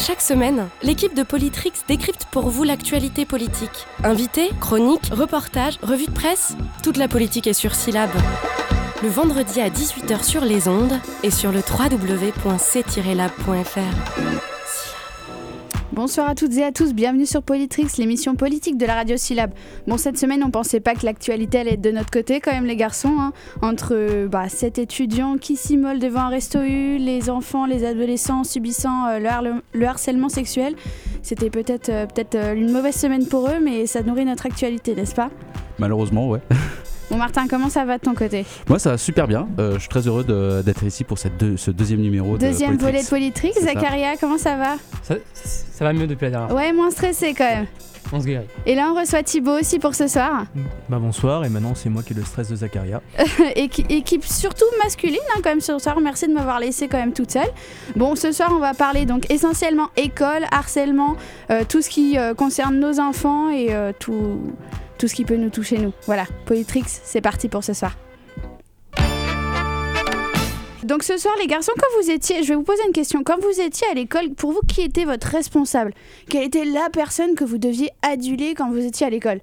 Chaque semaine, l'équipe de Politrix décrypte pour vous l'actualité politique. Invités, chroniques, reportages, revues de presse, toute la politique est sur Syllab. Le vendredi à 18h sur les ondes et sur le www.c-lab.fr. Bonsoir à toutes et à tous, bienvenue sur Politrix, l'émission politique de la radio Syllab. Bon, cette semaine, on pensait pas que l'actualité allait être de notre côté, quand même, les garçons. hein. Entre bah, sept étudiants qui s'immolent devant un resto U, les enfants, les adolescents subissant euh, le harcèlement sexuel, c'était peut-être euh, peut-être euh, une mauvaise semaine pour eux, mais ça nourrit notre actualité, n'est-ce pas? Malheureusement, ouais. Bon, Martin, comment ça va de ton côté Moi, ça va super bien. Euh, je suis très heureux d'être ici pour cette deux- ce deuxième numéro Deuxième de volet de Politrix. Zacharia, comment ça va Ça, ça va mieux depuis la dernière fois. Ouais, moins stressé quand même. On se guérit. Et là, on reçoit Thibaut aussi pour ce soir. Bah bonsoir, et maintenant c'est moi qui ai le stress de Zacharia. Équi- équipe surtout masculine hein, quand même ce soir. Merci de m'avoir laissé quand même toute seule. Bon, ce soir on va parler donc essentiellement école, harcèlement, euh, tout ce qui euh, concerne nos enfants et euh, tout, tout ce qui peut nous toucher nous. Voilà, Politrix, c'est parti pour ce soir. Donc ce soir les garçons, quand vous étiez, je vais vous poser une question, quand vous étiez à l'école, pour vous qui était votre responsable? Quelle était la personne que vous deviez aduler quand vous étiez à l'école?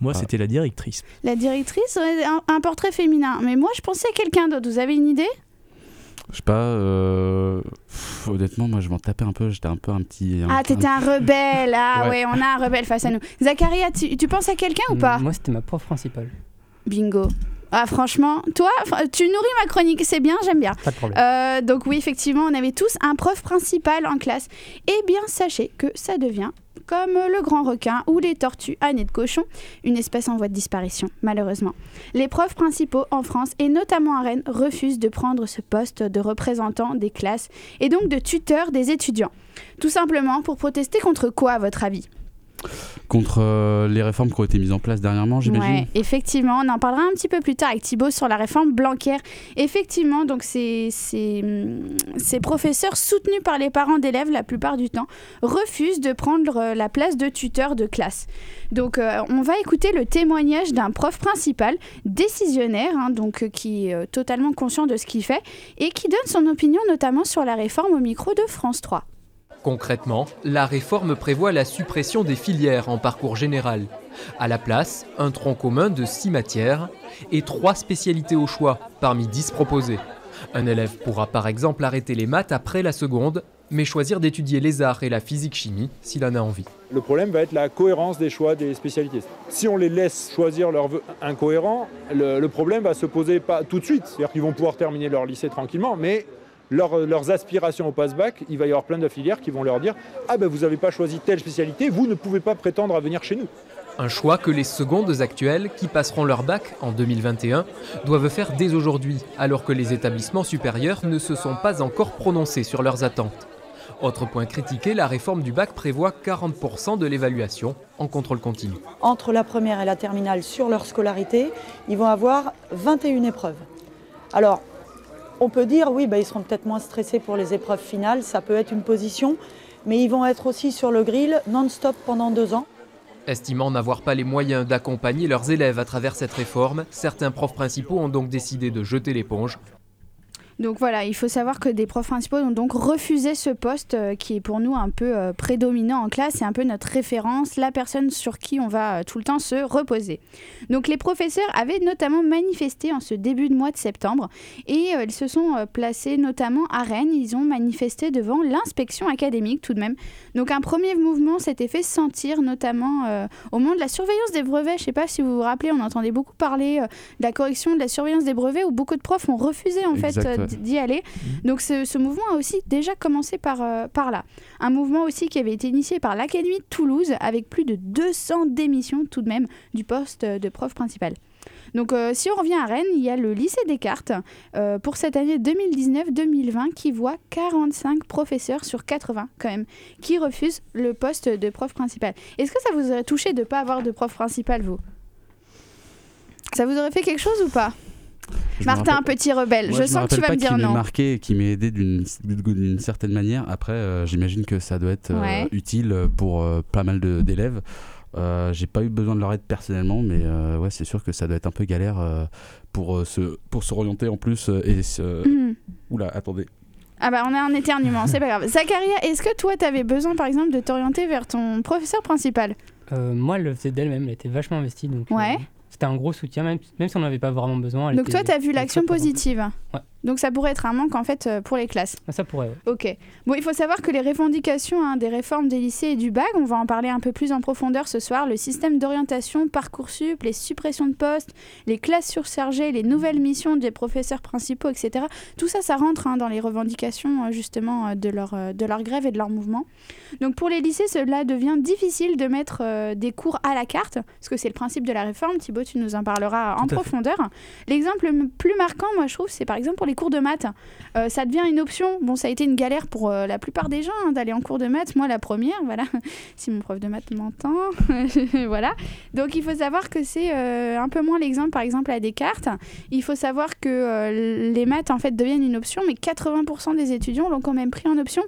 Moi Ah. c'était la directrice. La directrice, un, un portrait féminin. Mais moi je pensais à quelqu'un d'autre, vous avez une idée? Je sais pas. euh, pff, honnêtement, moi, je m'en tapais un peu. J'étais un peu un petit. un- Ah, t'étais un rebelle. Ah ouais. Ouais. on a un rebelle face à nous. Zacharia, tu, tu penses à quelqu'un ou pas? Moi, c'était ma prof principale. Bingo. Ah, franchement, toi, tu nourris ma chronique, c'est bien, j'aime bien. Pas de problème. Euh, donc oui, effectivement, on avait tous un prof principal en classe. Eh bien, sachez que ça devient comme le grand requin ou les tortues à nez de cochon, une espèce en voie de disparition, malheureusement. Les profs principaux en France, et notamment à Rennes, refusent de prendre ce poste de représentant des classes et donc de tuteur des étudiants. Tout simplement pour protester contre quoi, à votre avis? Contre euh, les réformes qui ont été mises en place dernièrement, j'imagine. Effectivement, on en parlera un petit peu plus tard avec Thibaut sur la réforme Blanquer. Effectivement, donc ces, hum, professeurs soutenus par les parents d'élèves la plupart du temps refusent de prendre euh, la place de tuteur de classe. Donc euh, on va écouter le témoignage d'un prof principal décisionnaire, hein, donc qui est totalement conscient de ce qu'il fait et qui donne son opinion notamment sur la réforme au micro de France 3. Concrètement, la réforme prévoit la suppression des filières en parcours général. À la place, un tronc commun de 6 matières et 3 spécialités au choix parmi 10 proposées. Un élève pourra par exemple arrêter les maths après la seconde, mais choisir d'étudier les arts et la physique-chimie s'il en a envie. Le problème va être la cohérence des choix des spécialités. Si on les laisse choisir leur vœu incohérent, le, le problème va se poser pas tout de suite. C'est-à-dire qu'ils vont pouvoir terminer leur lycée tranquillement, mais leur- leurs aspirations au passe-bac, il va y avoir plein de filières qui vont leur dire Ah ben vous n'avez pas choisi telle spécialité, vous ne pouvez pas prétendre à venir chez nous. Un choix que les secondes actuelles, qui passeront leur bac en 2021, doivent faire dès aujourd'hui, alors que les établissements supérieurs ne se sont pas encore prononcés sur leurs attentes. Autre point critiqué, la réforme du bac prévoit 40% de l'évaluation en contrôle continu. entre la première et la terminale sur leur scolarité, ils vont avoir 21 épreuves. Alors, on peut dire, oui, bah, ils seront peut-être moins stressés pour les épreuves finales, ça peut être une position, mais ils vont être aussi sur le grill non-stop pendant deux ans. Estimant n'avoir pas les moyens d'accompagner leurs élèves à travers cette réforme, certains profs principaux ont donc décidé de jeter l'éponge. Donc voilà, il faut savoir que des profs principaux ont donc refusé ce poste euh, qui est pour nous un peu euh, prédominant en classe, c'est un peu notre référence, la personne sur qui on va euh, tout le temps se reposer. Donc les professeurs avaient notamment manifesté en ce début de mois de septembre et ils se sont placés notamment à Rennes, ils ont manifesté devant l'inspection académique tout de même. Donc un premier mouvement s'était fait sentir notamment euh, au moment de la surveillance des brevets, je sais pas si vous vous rappelez, on entendait beaucoup parler euh, de la correction de la surveillance des brevets où beaucoup de profs ont refusé en Exact, fait euh, ouais. d'y aller. Donc ce, ce mouvement a aussi déjà commencé par, par là. Un mouvement aussi qui avait été initié par l'Académie de Toulouse avec plus de 200 démissions tout de même du poste de prof principal. Donc euh, si on revient à Rennes, il y a le lycée Descartes euh, pour cette année 2019-2020 qui voit 45 professeurs sur 80 quand même qui refusent le poste de prof principal. Est-ce que ça vous aurait touché de ne pas avoir de prof principal vous? Ça vous aurait fait quelque chose ou pas? Je Martin, rappelle- petit rebelle, Moi, je sens que tu vas pas me dire qui non. marqué et qui m'ait aidé d'une certaine manière. Après, euh, j'imagine que ça doit être Ouais. utile pour pas mal d'élèves. Euh, J'ai pas eu besoin de leur aide personnellement, mais euh, ouais, c'est sûr que ça doit être un peu galère euh, pour, euh, se, pour s'orienter en plus. euh, et se... Mhm. Oula, attendez. Ah bah on a un éternuement, c'est pas grave. Zacharia, est-ce que toi, tu avais besoin par exemple de t'orienter vers ton professeur principal? Euh, Moi, elle le faisait d'elle-même, elle était vachement investie. Donc, ouais. c'était un gros soutien, même, même si on n'avait pas vraiment besoin. donc toi, tu as vu l'action positive Ouais. Donc ça pourrait être un manque en fait euh, pour les classes. Ah, ça pourrait. Ok. Bon, il faut savoir que les revendications hein, des réformes des lycées et du bac, on va en parler un peu plus en profondeur ce soir. Le système d'orientation, parcoursup, les suppressions de postes, les classes surchargées, les nouvelles missions des professeurs principaux, etc. Tout ça, ça rentre hein, dans les revendications euh, justement euh, de leur de leur grève et de leur mouvement. Donc pour les lycées, cela devient difficile de mettre des cours à la carte, parce que c'est le principe de la réforme. Thibaut, tu nous en parleras en profondeur. L'exemple le plus marquant, moi je trouve, c'est par exemple pour les cours de maths. Euh, ça devient une option. Bon, ça a été une galère pour euh, la plupart des gens hein, d'aller en cours de maths. Moi, la première, voilà. si mon prof de maths m'entend, voilà. Donc, il faut savoir que c'est euh, un peu moins l'exemple, par exemple, à Descartes. Il faut savoir que les maths, en fait, deviennent une option, mais 80% des étudiants l'ont quand même pris en option.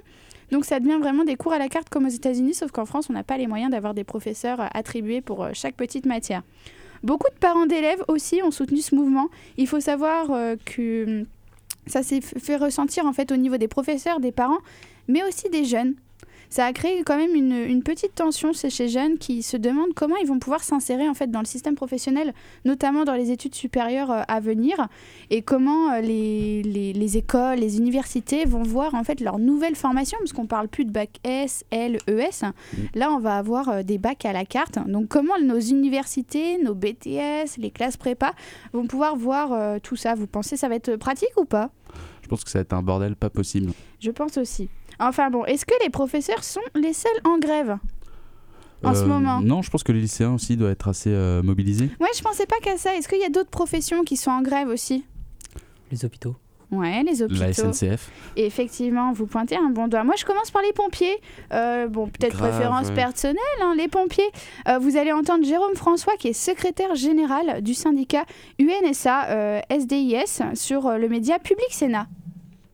Donc ça devient vraiment des cours à la carte comme aux États-Unis, sauf qu'en France, on n'a pas les moyens d'avoir des professeurs attribués pour chaque petite matière. Beaucoup de parents d'élèves aussi ont soutenu ce mouvement. Il faut savoir que ça s'est fait ressentir en fait au niveau des professeurs, des parents, mais aussi des jeunes ça a créé quand même une, petite tension chez ces jeunes qui se demandent comment ils vont pouvoir s'insérer en fait dans le système professionnel, notamment dans les études supérieures euh, à venir, et comment euh, les, les, écoles, les universités vont voir en fait leur nouvelle formation, parce qu'on parle plus de bac S, L, ES. Là, on va avoir euh, des bacs à la carte. Donc, comment nos universités, nos BTS, les classes prépa vont pouvoir voir tout ça? Vous pensez que ça va être pratique ou pas? Pense que ça va être un bordel pas possible. Je pense aussi. Enfin bon, est-ce que les professeurs sont les seuls en grève en ce euh, moment? Non, je pense que les lycéens aussi doivent être assez euh, mobilisés. Ouais, je pensais pas qu'à ça. Est-ce qu'il y a d'autres professions qui sont en grève aussi? Les hôpitaux. Ouais, les hôpitaux. La SNCF. Et effectivement, vous pointez un bon doigt. Moi, je commence par les pompiers. Euh, bon, peut-être préférence personnelle, hein, les pompiers. vous allez entendre Jérôme François, qui est secrétaire général du syndicat UNSA SDIS, sur le média Public Sénat.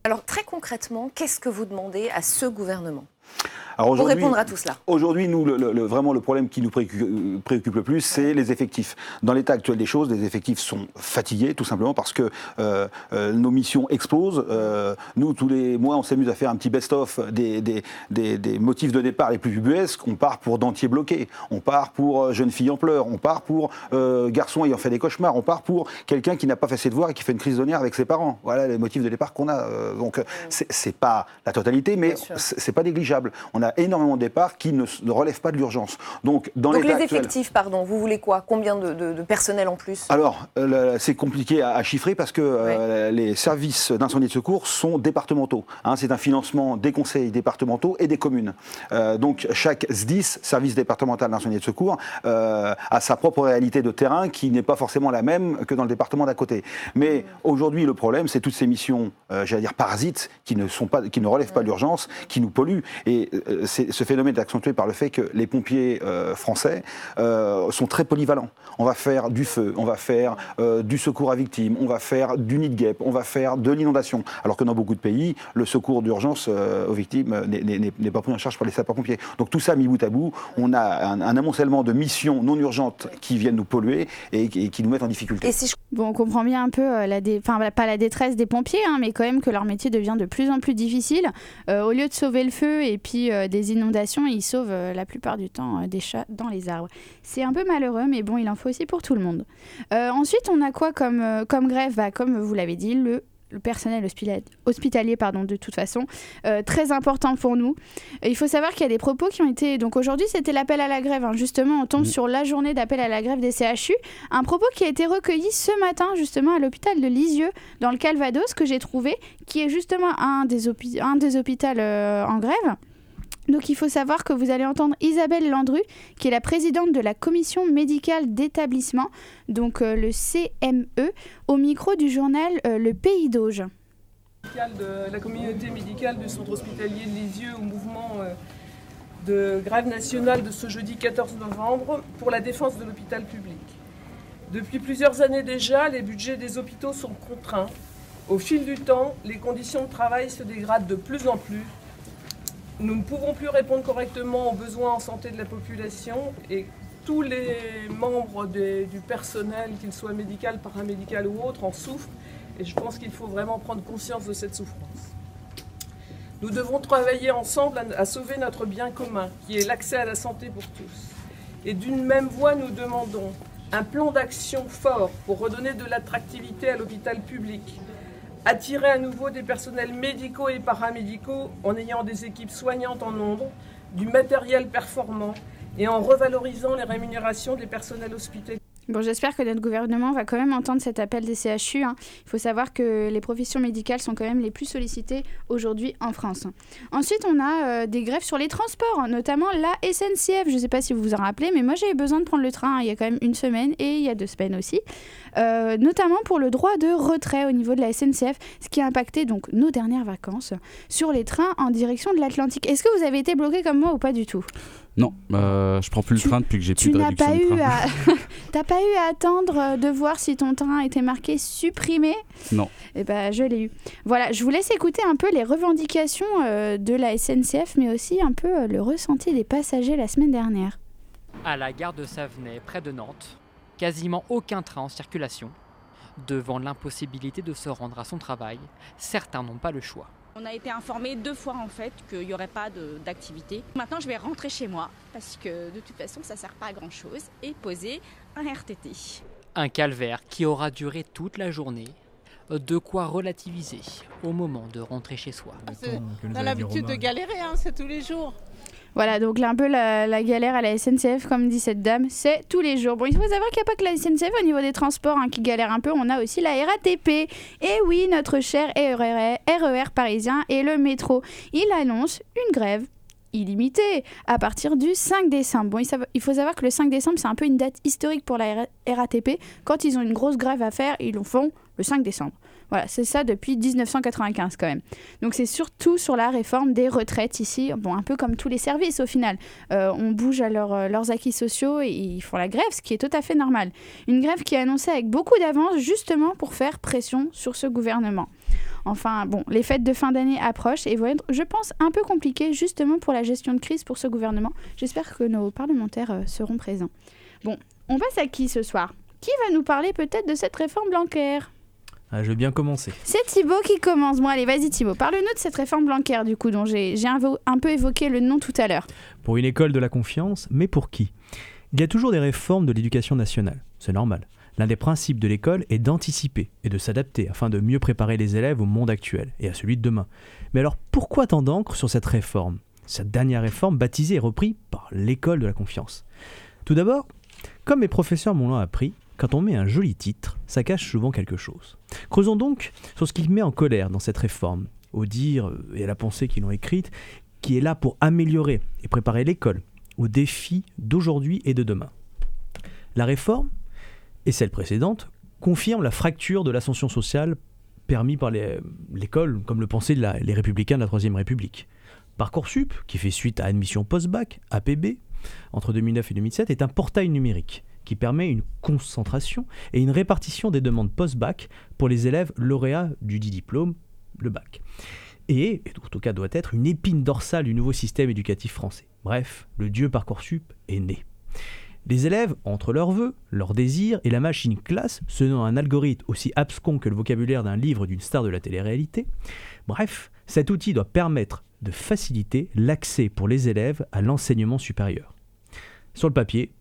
Alors très concrètement, qu'est-ce que vous demandez à ce gouvernement? Pour répondre à tout cela Aujourd'hui, nous, le, vraiment, le problème qui nous préoccupe, le plus, c'est les effectifs. Dans l'état actuel des choses, les effectifs sont fatigués, tout simplement parce que euh, euh, nos missions explosent. Euh, nous, tous les mois, on s'amuse à faire un petit best-of des, des, motifs de départ les plus ubuesques. On part pour dentier bloqué, on part pour jeune fille en pleurs, on part pour garçon ayant fait des cauchemars, on part pour quelqu'un qui n'a pas fait ses devoirs et qui fait une crise nerfs avec ses parents. Voilà les motifs de départ qu'on a. donc, c'est pas la totalité, mais c'est pas négligeable. On a énormément de départs qui ne, relèvent pas de l'urgence. Donc, dans Donc les effectifs, pardon, vous voulez quoi? Combien de, personnel en plus? Alors, euh, c'est compliqué à, chiffrer parce que euh, les services d'incendie de secours sont départementaux. Hein. c'est un financement des conseils départementaux et des communes. Euh, donc, chaque SDIS, service départemental d'incendie de secours, a sa propre réalité de terrain qui n'est pas forcément la même que dans le département d'à côté. Mais aujourd'hui, le problème, c'est toutes ces missions, j'allais dire parasites, qui ne, sont pas, qui ne relèvent pas de l'urgence, qui nous polluent. Et ce phénomène est accentué par le fait que les pompiers euh, français euh, sont très polyvalents. On va faire du feu, on va faire euh, du secours à victimes, on va faire du nid de guêpe, on va faire de l'inondation. Alors que dans beaucoup de pays, le secours d'urgence aux victimes n'est pas pris en charge par les sapeurs-pompiers. Donc tout ça mis bout à bout, on a un, amoncellement de missions non urgentes qui viennent nous polluer et, qui nous mettent en difficulté. Bon, on comprend bien un peu enfin pas la détresse des pompiers, hein, mais quand même que leur métier devient de plus en plus difficile. au lieu de sauver le feu et puis des inondations ils sauvent euh, la plupart du temps euh, des chats dans les arbres. C'est un peu malheureux, mais bon, il en faut aussi pour tout le monde. Euh, ensuite, on a quoi comme, comme grève? Bah, Comme vous l'avez dit, le le personnel hospitalier, pardon, de toute façon, très important pour nous. il faut savoir qu'il y a des propos qui ont été... Donc aujourd'hui, c'était l'appel à la grève. Hein. Justement, on tombe mmh. sur la journée d'appel à la grève des CHU. Un propos qui a été recueilli ce matin, justement, à l'hôpital de Lisieux, dans le Calvados, que j'ai trouvé, qui est justement un des, un des hôpitaux en grève. Donc il faut savoir que vous allez entendre Isabelle Landru, qui est la présidente de la commission médicale d'établissement, donc euh, le CME, au micro du journal euh, Le Pays d'Auge. La communauté médicale du centre hospitalier de Lisieux au mouvement euh, de grève nationale de ce jeudi 14 novembre pour la défense de l'hôpital public. Depuis plusieurs années déjà, les budgets des hôpitaux sont contraints. Au fil du temps, les conditions de travail se dégradent de plus en plus nous ne pouvons plus répondre correctement aux besoins en santé de la population et tous les membres du personnel, qu'ils soient médical, paramédical ou autre, en souffrent. Et je pense qu'il faut vraiment prendre conscience de cette souffrance. Nous devons travailler ensemble à, sauver notre bien commun, qui est l'accès à la santé pour tous. Et d'une même voix, nous demandons un plan d'action fort pour redonner de l'attractivité à l'hôpital public, attirer à nouveau des personnels médicaux et paramédicaux en ayant des équipes soignantes en nombre, du matériel performant et en revalorisant les rémunérations des personnels hospitaliers. Bon, j'espère que notre gouvernement va quand même entendre cet appel des CHU. Hein. Il faut savoir que les professions médicales sont quand même les plus sollicitées aujourd'hui en France. Ensuite, on a euh, des grèves sur les transports, notamment la SNCF. Je ne sais pas si vous vous en rappelez, mais moi j'ai eu besoin de prendre le train hein, il y a quand même une semaine et il y a deux semaines aussi. Euh, notamment pour le droit de retrait au niveau de la SNCF, ce qui a impacté donc nos dernières vacances sur les trains en direction de l'Atlantique. Est-ce que vous avez été bloqué comme moi ou pas du tout? Non, euh, je prends plus le train depuis que j'ai plus de réduction pas de eu à... T'as pas eu à attendre euh, de voir si ton train était marqué supprimé? Non. Eh ben, je l'ai eu. Voilà, je vous laisse écouter un peu les revendications euh, de la SNCF, mais aussi un peu euh, le ressenti des passagers la semaine dernière. À la gare de Savenay, près de Nantes, quasiment aucun train en circulation. Devant l'impossibilité de se rendre à son travail, certains n'ont pas le choix. On a été informé deux fois en fait qu'il n'y aurait pas d'activité. Maintenant je vais rentrer chez moi parce que de toute façon ça ne sert pas à grand chose et poser un RTT. Un calvaire qui aura duré toute la journée. De quoi relativiser au moment de rentrer chez soi. on a l'habitude de galérer, hein, c'est tous les jours. Voilà, donc là, un peu la, galère à la SNCF, comme dit cette dame, c'est tous les jours. Bon, il faut savoir qu'il n'y a pas que la SNCF au niveau des transports hein, qui galère un peu, on a aussi la RATP. Et oui, notre cher RER, RER parisien et le métro. Il annonce une grève illimitée à partir du 5 décembre. Bon, il faut savoir que le 5 décembre, c'est un peu une date historique pour la RATP. Quand ils ont une grosse grève à faire, ils le font le 5 décembre. Voilà, c'est ça depuis 1995 quand même. Donc c'est surtout sur la réforme des retraites ici, bon, un peu comme tous les services au final. Euh, on bouge à euh, leurs acquis sociaux et ils font la grève, ce qui est tout à fait normal. Une grève qui est annoncée avec beaucoup d'avance justement pour faire pression sur ce gouvernement. Enfin, bon, les fêtes de fin d'année approchent et vont être, je pense, un peu compliquées justement pour la gestion de crise pour ce gouvernement. J'espère que nos parlementaires euh, seront présents. Bon, on passe à qui ce soir? Qui va nous parler peut-être de cette réforme bancaire ah, je veux bien commencer. C'est Thibaut qui commence. Bon, allez, vas-y Thibaut. Parle-nous de cette réforme bancaire, du coup, dont j'ai un, un peu évoqué le nom tout à l'heure. Pour une école de la confiance, mais pour qui? Il y a toujours des réformes de l'éducation nationale. C'est normal. L'un des principes de l'école est d'anticiper et de s'adapter afin de mieux préparer les élèves au monde actuel et à celui de demain. Mais alors pourquoi tant d'encre sur cette réforme? Cette dernière réforme baptisée et reprise par l'école de la confiance. Tout d'abord, comme mes professeurs m'ont appris, quand on met un joli titre, ça cache souvent quelque chose. Creusons donc sur ce qui met en colère dans cette réforme, au dire et à la pensée qu'ils l'ont écrite, qui est là pour améliorer et préparer l'école aux défis d'aujourd'hui et de demain. La réforme, et celle précédente, confirme la fracture de l'ascension sociale permis par l'école, comme le pensaient les républicains de la Troisième République. Parcoursup, qui fait suite à Admission Post-Bac, APB, entre 2009 et 2007, est un portail numérique qui permet une concentration et une répartition des demandes post-bac pour les élèves lauréats du diplôme, le bac. Et, en tout cas doit être, une épine dorsale du nouveau système éducatif français. Bref, le dieu Parcoursup est né. Les élèves, entre leurs vœux, leurs désirs et la machine classe, selon un algorithme aussi abscon que le vocabulaire d'un livre d'une star de la télé-réalité, bref, cet outil doit permettre de faciliter l'accès pour les élèves à l'enseignement supérieur. Sur le papier,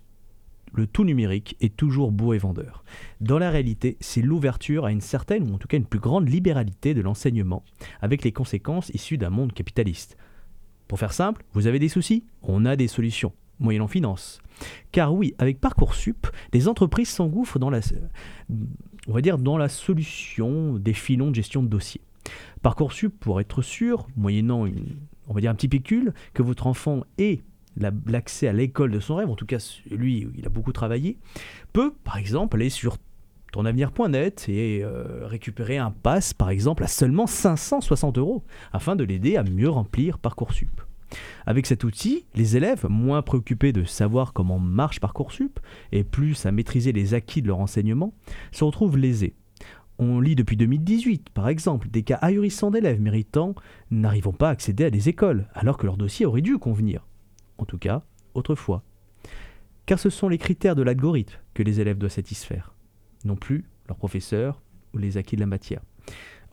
le tout numérique est toujours beau et vendeur. Dans la réalité, c'est l'ouverture à une certaine, ou en tout cas une plus grande libéralité de l'enseignement, avec les conséquences issues d'un monde capitaliste. Pour faire simple, vous avez des soucis? On a des solutions, moyennant finance. Car oui, avec Parcoursup, les entreprises s'engouffrent dans la, on dire, dans la solution des filons de gestion de dossiers. Parcoursup, pour être sûr, moyennant on va dire un petit pécule, que votre enfant ait l'accès à l'école de son rêve, en tout cas lui, il a beaucoup travaillé, peut par exemple aller sur tonavenir.net et euh, récupérer un pass par exemple à seulement 560 euros afin de l'aider à mieux remplir Parcoursup. Avec cet outil, les élèves, moins préoccupés de savoir comment marche Parcoursup et plus à maîtriser les acquis de leur enseignement, se retrouvent lésés. On lit depuis 2018, par exemple, des cas ahurissants d'élèves méritants n'arrivant pas à accéder à des écoles, alors que leur dossier aurait dû convenir en tout cas autrefois. Car ce sont les critères de l'algorithme que les élèves doivent satisfaire, non plus leurs professeurs ou les acquis de la matière.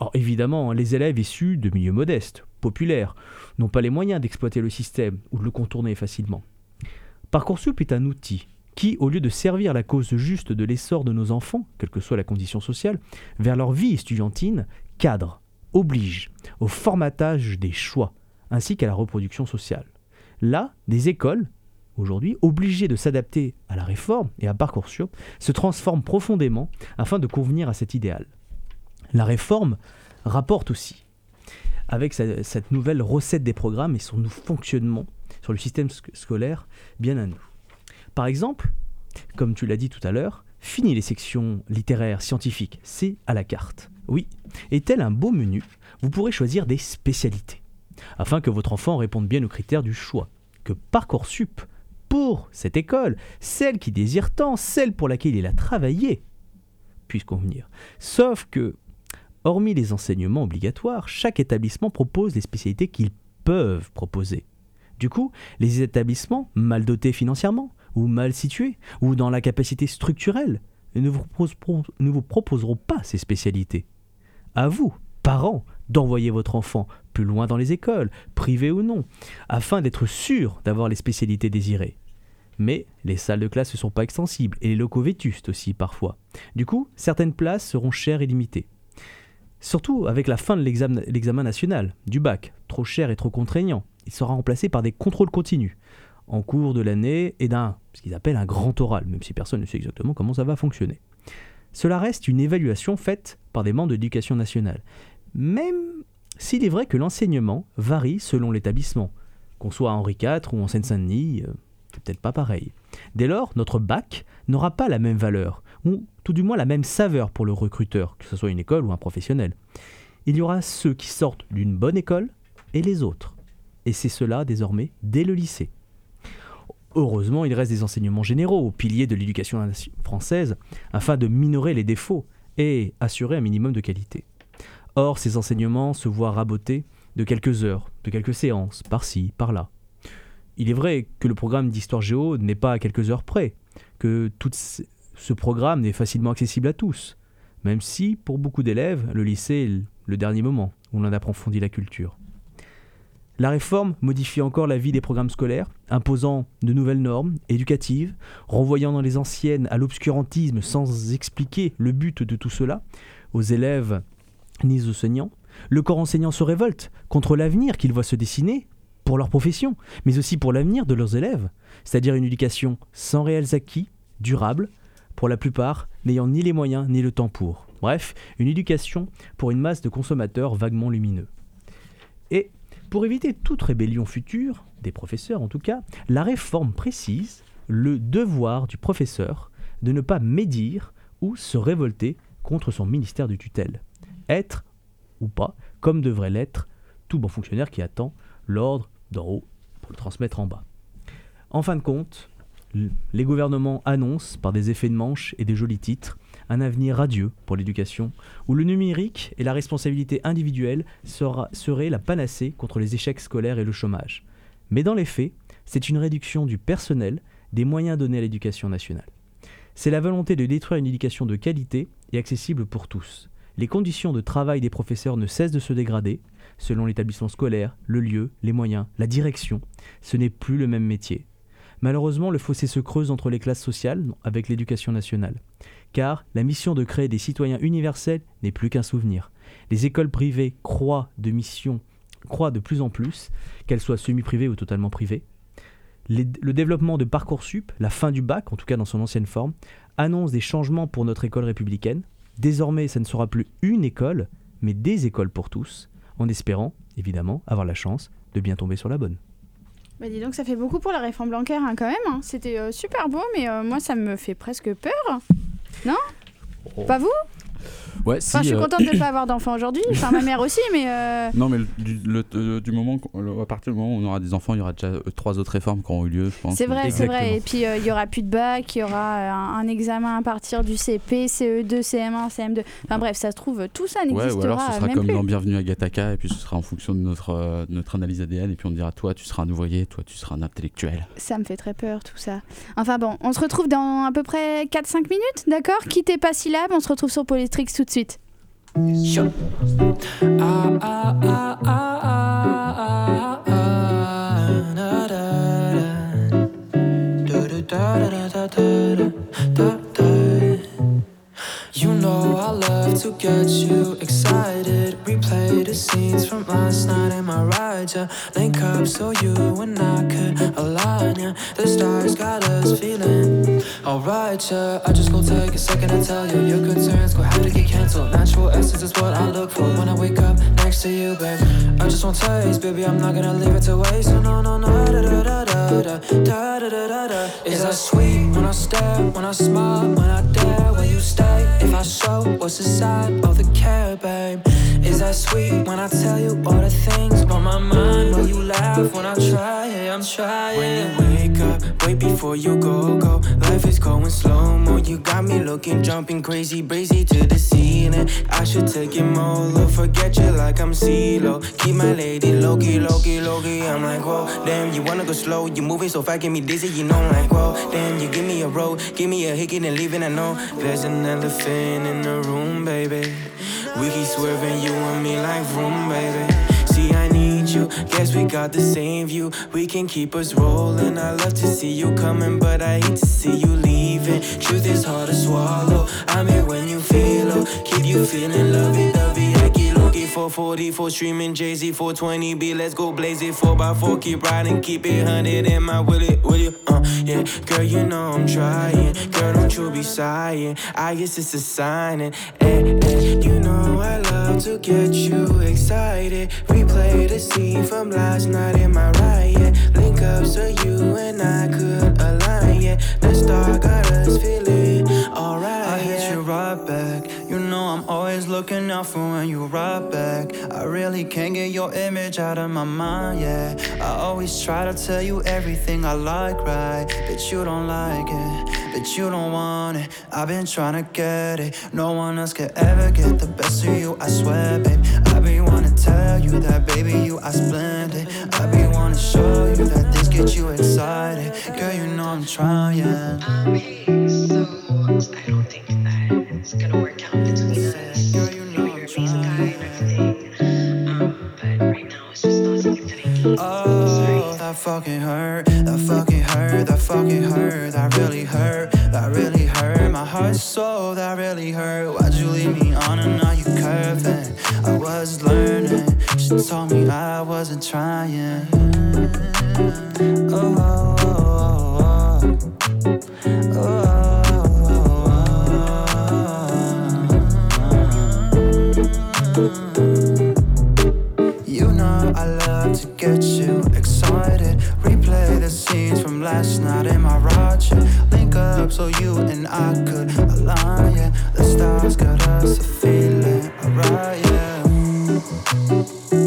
Or évidemment, les élèves issus de milieux modestes, populaires, n'ont pas les moyens d'exploiter le système ou de le contourner facilement. Parcoursup est un outil qui, au lieu de servir la cause juste de l'essor de nos enfants, quelle que soit la condition sociale, vers leur vie estudiantine, cadre, oblige au formatage des choix, ainsi qu'à la reproduction sociale. Là, des écoles, aujourd'hui, obligées de s'adapter à la réforme et à Parcoursup, se transforment profondément afin de convenir à cet idéal. La réforme rapporte aussi, avec cette nouvelle recette des programmes et son fonctionnement sur le système scolaire, bien à nous. Par exemple, comme tu l'as dit tout à l'heure, fini les sections littéraires, scientifiques, c'est à la carte. Oui, et tel un beau menu, vous pourrez choisir des spécialités, afin que votre enfant réponde bien aux critères du choix, que Parcoursup, pour cette école, celle qui désire tant, celle pour laquelle il a travaillé, puisse convenir. Sauf que, hormis les enseignements obligatoires, chaque établissement propose les spécialités qu'ils peuvent proposer. Du coup, les établissements, mal dotés financièrement, ou mal situés, ou dans la capacité structurelle, ne vous, ne vous proposeront pas ces spécialités. À vous, parents, d'envoyer votre enfant plus loin dans les écoles, privées ou non, afin d'être sûr d'avoir les spécialités désirées. Mais les salles de classe ne sont pas extensibles et les locaux vétustes aussi parfois. Du coup, certaines places seront chères et limitées. Surtout avec la fin de l'examen national, du bac, trop cher et trop contraignant, il sera remplacé par des contrôles continus en cours de l'année et d'un ce qu'ils appellent un grand oral, même si personne ne sait exactement comment ça va fonctionner. Cela reste une évaluation faite par des membres de l'éducation nationale, même s'il est vrai que l'enseignement varie selon l'établissement, qu'on soit à Henri IV ou en Seine-Saint-Denis, euh, c'est peut-être pas pareil. Dès lors, notre bac n'aura pas la même valeur, ou tout du moins la même saveur pour le recruteur, que ce soit une école ou un professionnel. Il y aura ceux qui sortent d'une bonne école et les autres. Et c'est cela désormais dès le lycée. Heureusement, il reste des enseignements généraux, piliers de l'éducation française, afin de minorer les défauts et assurer un minimum de qualité. Or, ces enseignements se voient rabotés de quelques heures, de quelques séances, par-ci, par-là. Il est vrai que le programme d'histoire géo n'est pas à quelques heures près, que tout ce programme n'est facilement accessible à tous, même si, pour beaucoup d'élèves, le lycée est le dernier moment où l'on approfondit la culture. La réforme modifie encore la vie des programmes scolaires, imposant de nouvelles normes éducatives, renvoyant dans les anciennes à l'obscurantisme sans expliquer le but de tout cela aux élèves ni enseignants. Le corps enseignant se révolte contre l'avenir qu'il voit se dessiner pour leur profession, mais aussi pour l'avenir de leurs élèves, c'est-à-dire une éducation sans réels acquis, durable, pour la plupart n'ayant ni les moyens ni le temps pour. Bref, une éducation pour une masse de consommateurs vaguement lumineux. Et pour éviter toute rébellion future, des professeurs en tout cas, la réforme précise le devoir du professeur de ne pas médire ou se révolter contre son ministère de tutelle. Être, ou pas, comme devrait l'être tout bon fonctionnaire qui attend l'ordre d'en haut pour le transmettre en bas. En fin de compte, les gouvernements annoncent par des effets de manche et des jolis titres un avenir radieux pour l'éducation, où le numérique et la responsabilité individuelle sera, seraient la panacée contre les échecs scolaires et le chômage. Mais dans les faits, c'est une réduction du personnel des moyens donnés à l'éducation nationale. C'est la volonté de détruire une éducation de qualité et accessible pour tous. Les conditions de travail des professeurs ne cessent de se dégrader, selon l'établissement scolaire, le lieu, les moyens, la direction. Ce n'est plus le même métier. Malheureusement, le fossé se creuse entre les classes sociales avec l'éducation nationale car la mission de créer des citoyens universels n'est plus qu'un souvenir. Les écoles privées croient de mission croient de plus en plus, qu'elles soient semi-privées ou totalement privées. le développement de Parcoursup, la fin du bac, en tout cas dans son ancienne forme, annonce des changements pour notre école républicaine. Désormais, ça ne sera plus une école, mais des écoles pour tous, en espérant, évidemment, avoir la chance de bien tomber sur la bonne. Bah dis donc, ça fait beaucoup pour la réforme Blanquer hein, quand même. Hein. C'était euh, super beau, mais euh, moi, ça me fait presque peur. Non? Oh. Pas vous? Ouais, si, je suis euh, contente de ne pas avoir d'enfants aujourd'hui. Enfin, ma mère aussi, mais. Euh, non, mais du, le, du moment, à partir du moment où on aura des enfants, il y aura déjà euh, trois autres réformes qui auront eu lieu, je pense. C'est vrai, c'est vrai. Et puis, il y aura plus de bac, il y aura un, examen à partir du CP, CE2, CM1, CM2. Enfin, bref, ça se trouve, tout ça n'existera ouais, ou alors ce sera comme dans Bienvenue à Gataka, et puis ce sera en fonction de notre, notre analyse ADN, et puis on dira toi, tu seras un ouvrier, toi, tu seras un intellectuel. Ça me fait très peur, tout ça. Enfin, bon, on se retrouve dans à peu près 4-5 minutes, d'accord? Quittez pas syllabe, on se retrouve sur Polytrix tout de suite. Sure. Know I love to get you excited. Replay the scenes from last night in my ride. Yeah, link up so you and I could align. Yeah, the stars got us feeling alright. Yeah, I just go take a second to tell you your concerns go have to get canceled. Natural essence is what I look for when I wake up next to you, babe. I just want taste, baby. I'm not gonna leave it to waste. No, no, no. Da da da da da da da da da. Is that sweet when I stare, when I smile, when I dare, when you stay? If I show what's the inside of the care, babe. Is that sweet when I tell you all the things on my mind? When you laugh when I try, yeah, I'm trying. When you wake up, wait before you go, go. Life is going slow mo. You got me looking, jumping crazy, crazy to the ceiling. I should take it more low, forget you like I'm CeeLo. Keep my lady Loki, Loki, Loki. I'm like, whoa, damn, you wanna go slow? You moving so fast, get me dizzy, you know, I'm like, whoa, damn, you give me a road, give me a hickey and leaving. I know there's an elephant in the room, baby. We keep swerving, you and me like room, baby. See, I need you. Guess we got the same view. We can keep us rolling. I love to see you coming, but I hate to see you leaving. Truth is hard to swallow. I'm here when you feel low. Keep you feeling lovey dovey. I keep looking for streaming Jay Z 420 B. Let's go blaze it 4x4. Keep riding, keep it 100 in my will it, will you? Uh, yeah, girl, you know I'm trying. Girl, don't you be sighing. I guess it's a sign. And, eh, eh, you know I love to get you excited. Replay the scene from last night in my riot. Link up so you and I could align. Yeah, the star got looking out for when you right back. I really can't get your image out of my mind. Yeah, I always try to tell you everything I like, right? But you don't like it, but you don't want it. I've been trying to get it. No one else could ever get the best of you. I swear, babe. I be wanna tell you that, baby, you are splendid. I be wanna show you that this gets you excited. Girl, you know I'm trying. Um, hey, so I don't think that it's gonna work out between fucking hurt, that fucking hurt, that fucking hurt, that really hurt, that really hurt. My heart so that really hurt. Why'd you leave me on and now you curving? I was learning, she told me I wasn't trying. Oh, oh, oh, oh, oh. oh. You know I love to get you last night in my Roger. Link up so you and I could align. Yeah, the stars got us a feeling alright. Yeah.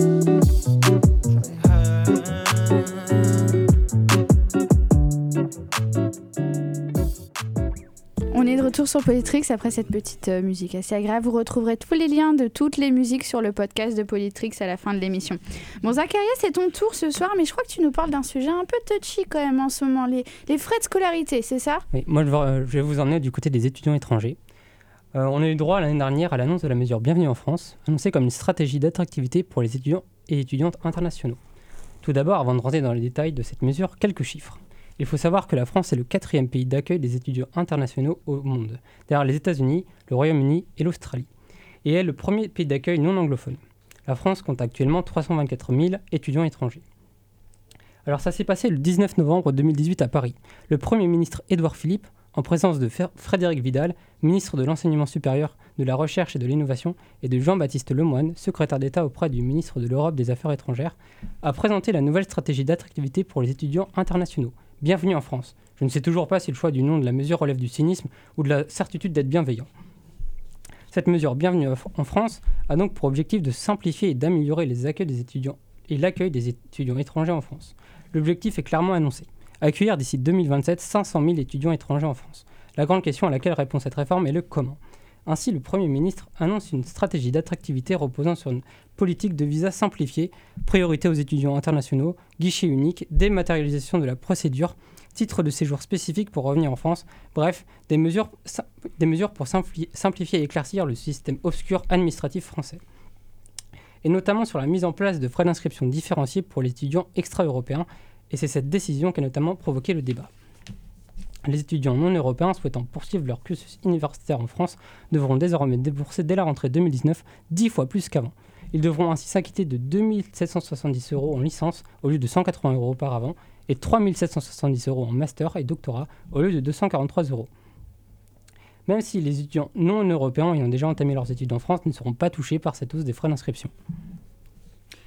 Sur Polytrix après cette petite euh, musique assez agréable. Vous retrouverez tous les liens de toutes les musiques sur le podcast de Polytrix à la fin de l'émission. Bon, Zacharia, c'est ton tour ce soir, mais je crois que tu nous parles d'un sujet un peu touchy quand même en ce moment, les, frais de scolarité, c'est ça? Oui, moi euh, je vais vous emmener du côté des étudiants étrangers. Euh, on a eu droit l'année dernière à l'annonce de la mesure Bienvenue en France, annoncée comme une stratégie d'attractivité pour les étudiants et étudiantes internationaux. Tout d'abord, avant de rentrer dans les détails de cette mesure, quelques chiffres. Il faut savoir que la France est le quatrième pays d'accueil des étudiants internationaux au monde, derrière les États-Unis, le Royaume-Uni et l'Australie, et est le premier pays d'accueil non anglophone. La France compte actuellement 324 000 étudiants étrangers. Alors ça s'est passé le 19 novembre 2018 à Paris. Le Premier ministre Édouard Philippe, en présence de Frédéric Vidal, ministre de l'Enseignement supérieur, de la Recherche et de l'Innovation, et de Jean-Baptiste Lemoyne, secrétaire d'État auprès du ministre de l'Europe des Affaires étrangères, a présenté la nouvelle stratégie d'attractivité pour les étudiants internationaux. Bienvenue en France. Je ne sais toujours pas si le choix du nom de la mesure relève du cynisme ou de la certitude d'être bienveillant. Cette mesure Bienvenue en France a donc pour objectif de simplifier et d'améliorer les des étudiants et l'accueil des étudiants étrangers en France. L'objectif est clairement annoncé. Accueillir d'ici 2027 500 000 étudiants étrangers en France. La grande question à laquelle répond cette réforme est le comment. Ainsi, le Premier ministre annonce une stratégie d'attractivité reposant sur une politique de visa simplifiée, priorité aux étudiants internationaux, guichet unique, dématérialisation de la procédure, titre de séjour spécifique pour revenir en France, bref, des mesures, des mesures pour simplifier et éclaircir le système obscur administratif français. et notamment sur la mise en place de frais d'inscription différenciés pour les étudiants extra-européens, et c'est cette décision qui a notamment provoqué le débat. Les étudiants non européens souhaitant poursuivre leur cursus universitaire en France devront désormais débourser dès la rentrée 2019 10 fois plus qu'avant. Ils devront ainsi s'acquitter de 2770 euros en licence au lieu de 180 euros auparavant et 3770 euros en master et doctorat au lieu de 243 euros. Même si les étudiants non européens ayant déjà entamé leurs études en France ne seront pas touchés par cette hausse des frais d'inscription.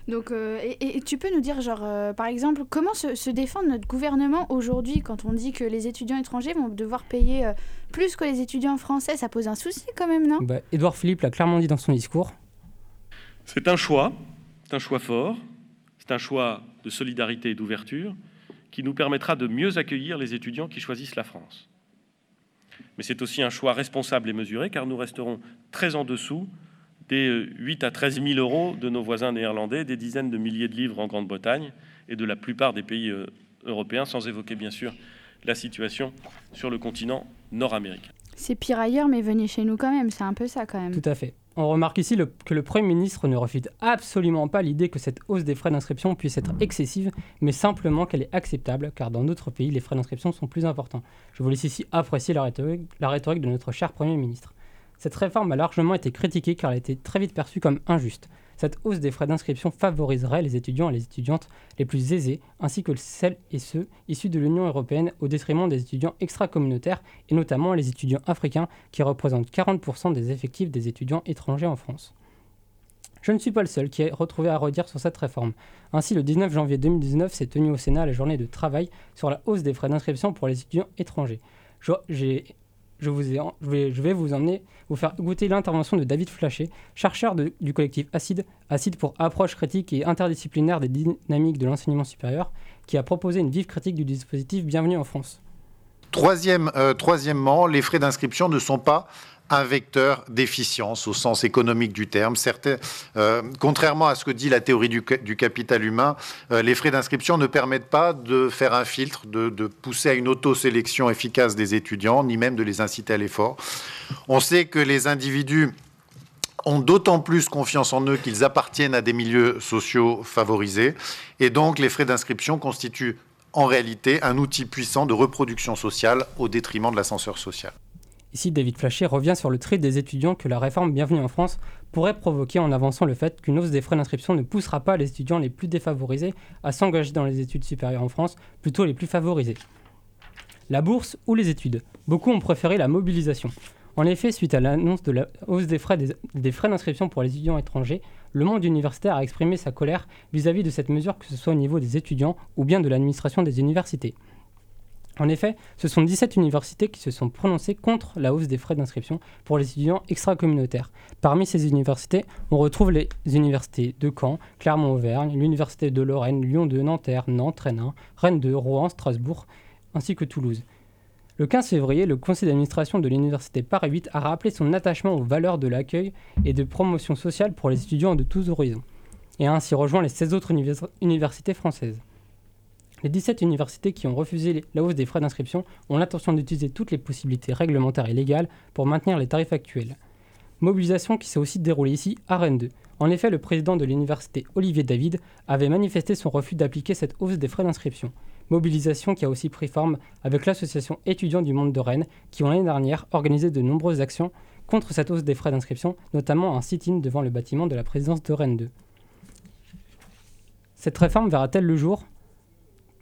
Donc, euh, et, et, tu peux nous dire, genre, euh, par exemple, comment se, se, défend notre gouvernement aujourd'hui quand on dit que les étudiants étrangers vont devoir payer euh, plus que les étudiants français? Ça pose un souci quand même, non? Bah, Édouard Philippe l'a clairement dit dans son discours. C'est un choix, c'est un choix fort, c'est un choix de solidarité et d'ouverture qui nous permettra de mieux accueillir les étudiants qui choisissent la France. Mais c'est aussi un choix responsable et mesuré car nous resterons très en dessous des 8 à 13 000 euros de nos voisins néerlandais, des dizaines de milliers de livres en Grande-Bretagne et de la plupart des pays européens, sans évoquer bien sûr la situation sur le continent nord-américain. C'est pire ailleurs, mais venez chez nous quand même, c'est un peu ça quand même. Tout à fait. On remarque ici le, que le Premier ministre ne refute absolument pas l'idée que cette hausse des frais d'inscription puisse être excessive, mais simplement qu'elle est acceptable, car dans d'autres pays, les frais d'inscription sont plus importants. Je vous laisse ici apprécier la rhétorique, la rhétorique de notre cher Premier ministre. Cette réforme a largement été critiquée car elle a été très vite perçue comme injuste. Cette hausse des frais d'inscription favoriserait les étudiants et les étudiantes les plus aisés, ainsi que celles et ceux issus de l'Union européenne au détriment des étudiants extra-communautaires et notamment les étudiants africains qui représentent 40% des effectifs des étudiants étrangers en France. Je ne suis pas le seul qui ait retrouvé à redire sur cette réforme. Ainsi, le 19 janvier 2019 s'est tenu au Sénat la journée de travail sur la hausse des frais d'inscription pour les étudiants étrangers. Je, vais, vous emmener, vous faire goûter l'intervention de David Flachet, chercheur du collectif ACID, ACID pour approche critique et interdisciplinaire des dynamiques de l'enseignement supérieur, qui a proposé une vive critique du dispositif Bienvenue en France. Troisième, euh, troisièmement, les frais d'inscription ne sont pas un vecteur d'efficience au sens économique du terme. Euh, contrairement à ce que dit la théorie du, du capital humain, euh, les frais d'inscription ne permettent pas de faire un filtre, de, de pousser à une auto-sélection efficace des étudiants, ni même de les inciter à l'effort. On sait que les individus ont d'autant plus confiance en eux qu'ils appartiennent à des milieux sociaux favorisés, et donc les frais d'inscription constituent en réalité un outil puissant de reproduction sociale au détriment de l'ascenseur social. Ici, David Flachet revient sur le trait des étudiants que la réforme Bienvenue en France pourrait provoquer en avançant le fait qu'une hausse des frais d'inscription ne poussera pas les étudiants les plus défavorisés à s'engager dans les études supérieures en France, plutôt les plus favorisés. La bourse ou les études? Beaucoup ont préféré la mobilisation. En effet, suite à l'annonce de la hausse des frais, d'inscription pour les étudiants étrangers, le monde universitaire a exprimé sa colère vis-à-vis -vis de cette mesure, que ce soit au niveau des étudiants ou bien de l'administration des universités. En effet, ce sont 17 universités qui se sont prononcées contre la hausse des frais d'inscription pour les étudiants extra-communautaires. Parmi ces universités, on retrouve les universités de Caen, Clermont-Auvergne, l'université de Lorraine, Lyon 2, Nanterre, Nantes, Rennes 1, Rennes 2, Rouen, Strasbourg, ainsi que Toulouse. Le 15 février, le conseil d'administration de l'université Paris 8 a rappelé son attachement aux valeurs de l'accueil et de promotion sociale pour les étudiants de tous horizons, et a ainsi rejoint les 16 autres univers universités françaises. Les 17 universités qui ont refusé la hausse des frais d'inscription ont l'intention d'utiliser toutes les possibilités réglementaires et légales pour maintenir les tarifs actuels. Mobilisation qui s'est aussi déroulée ici à Rennes 2. En effet, le président de l'université, Olivier David, avait manifesté son refus d'appliquer cette hausse des frais d'inscription. Mobilisation qui a aussi pris forme avec l'association étudiants du monde de Rennes, qui ont l'année dernière organisé de nombreuses actions contre cette hausse des frais d'inscription, notamment un sit-in devant le bâtiment de la présidence de Rennes 2. Cette réforme verra-t-elle le jour?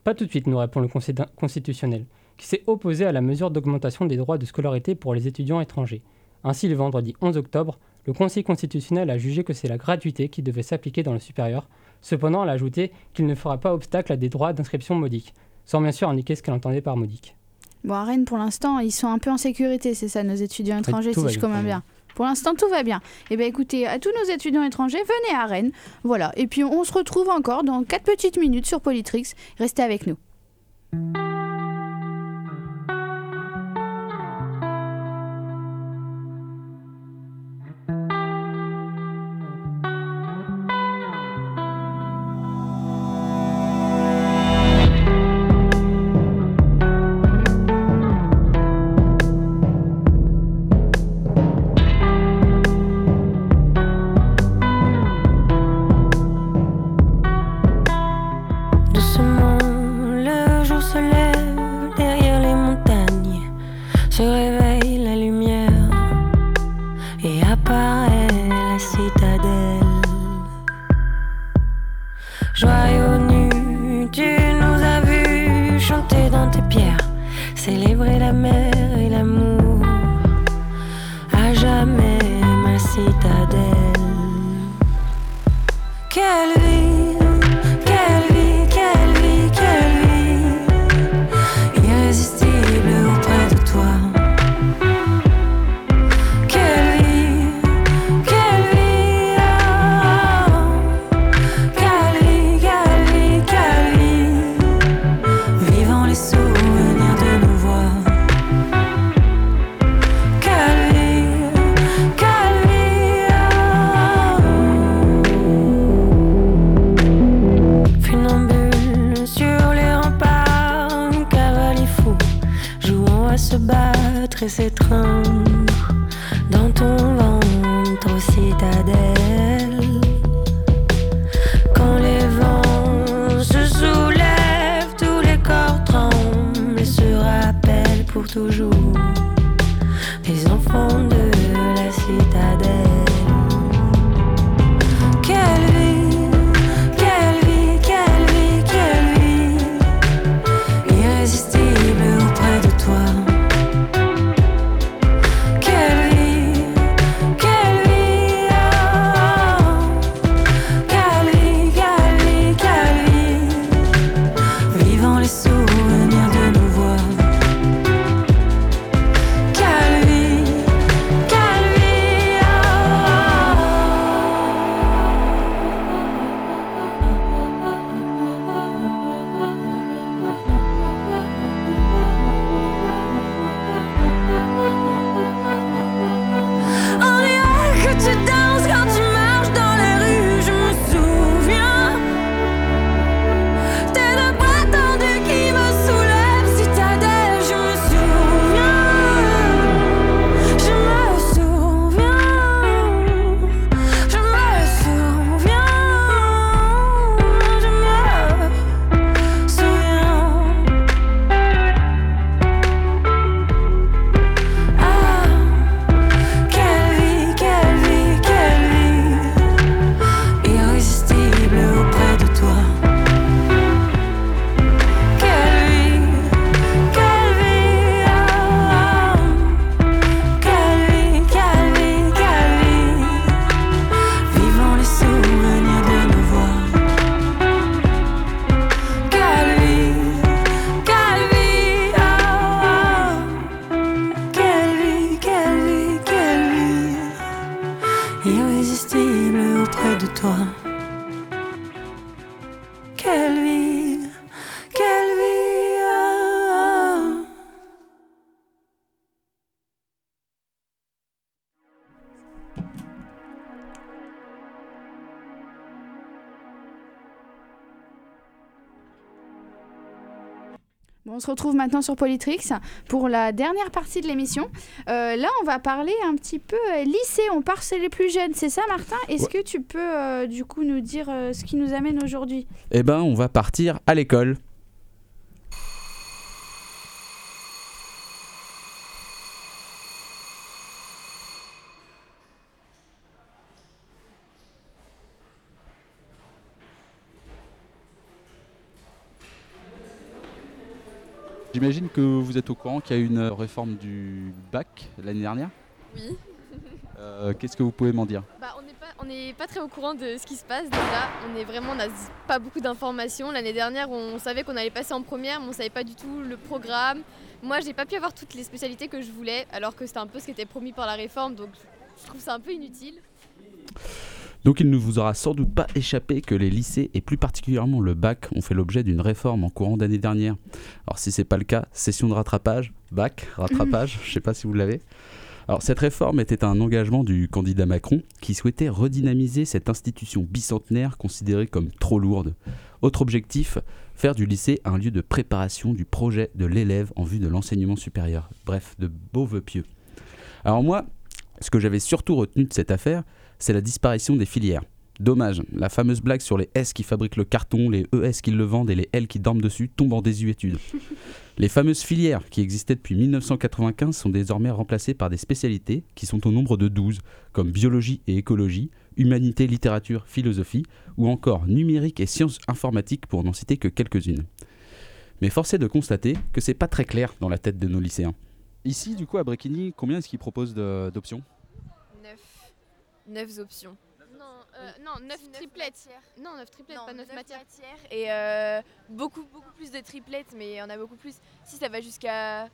Pas tout de suite, nous répond le Conseil constitutionnel, qui s'est opposé à la mesure d'augmentation des droits de scolarité pour les étudiants étrangers. Ainsi, le vendredi 11 octobre, le Conseil constitutionnel a jugé que c'est la gratuité qui devait s'appliquer dans le supérieur. Cependant, elle a ajouté qu'il ne fera pas obstacle à des droits d'inscription modiques, sans bien sûr indiquer ce qu'elle entendait par modique. Bon, à Rennes, pour l'instant, ils sont un peu en sécurité, c'est ça, nos étudiants étrangers, si je comprends bien. Pour l'instant, tout va bien. Eh bien, écoutez, à tous nos étudiants étrangers, venez à Rennes. Voilà. Et puis, on se retrouve encore dans 4 petites minutes sur Politrix. Restez avec nous. Bon, on se retrouve maintenant sur Polytrix pour la dernière partie de l'émission. Euh, là, on va parler un petit peu euh, lycée. On part chez les plus jeunes, c'est ça, Martin? Est-ce que tu peux euh, du coup nous dire euh, ce qui nous amène aujourd'hui? Eh ben, on va partir à l'école. J'imagine que vous êtes au courant qu'il y a eu une réforme du bac l'année dernière. Oui. Euh, Qu'est-ce que vous pouvez m'en dire? Bah, on n'est pas, très au courant de ce qui se passe déjà. On est vraiment, on n'a pas beaucoup d'informations. L'année dernière, on savait qu'on allait passer en première, mais on savait pas du tout le programme. Moi, j'ai pas pu avoir toutes les spécialités que je voulais, alors que c'était un peu ce qui était promis par la réforme, donc je trouve ça un peu inutile. Donc il ne vous aura sans doute pas échappé que les lycées et plus particulièrement le bac ont fait l'objet d'une réforme en courant d'année dernière. Alors si c'est pas le cas, session de rattrapage, bac, rattrapage, je sais pas si vous l'avez. Alors cette réforme était un engagement du candidat Macron qui souhaitait redynamiser cette institution bicentenaire considérée comme trop lourde. Autre objectif, faire du lycée un lieu de préparation du projet de l'élève en vue de l'enseignement supérieur. Bref, de beaux vœux pieux. Alors moi, ce que j'avais surtout retenu de cette affaire, c'est la disparition des filières. Dommage, la fameuse blague sur les S qui fabriquent le carton, les ES qui le vendent et les L qui dorment dessus tombe en désuétude. les fameuses filières qui existaient depuis 1995 sont désormais remplacées par des spécialités qui sont au nombre de 12, comme biologie et écologie, humanité, littérature, philosophie, ou encore numérique et sciences informatiques pour n'en citer que quelques-unes. Mais force est de constater que c'est pas très clair dans la tête de nos lycéens. Ici, du coup, à Bréquigny, combien est-ce qu'ils proposent d'options? 9. 9 options. Non, euh, non 9 triplettes. Non, 9 triplettes, pas 9 matières. Et euh, beaucoup, beaucoup plus de triplettes, mais en a beaucoup plus. Si ça va jusqu'à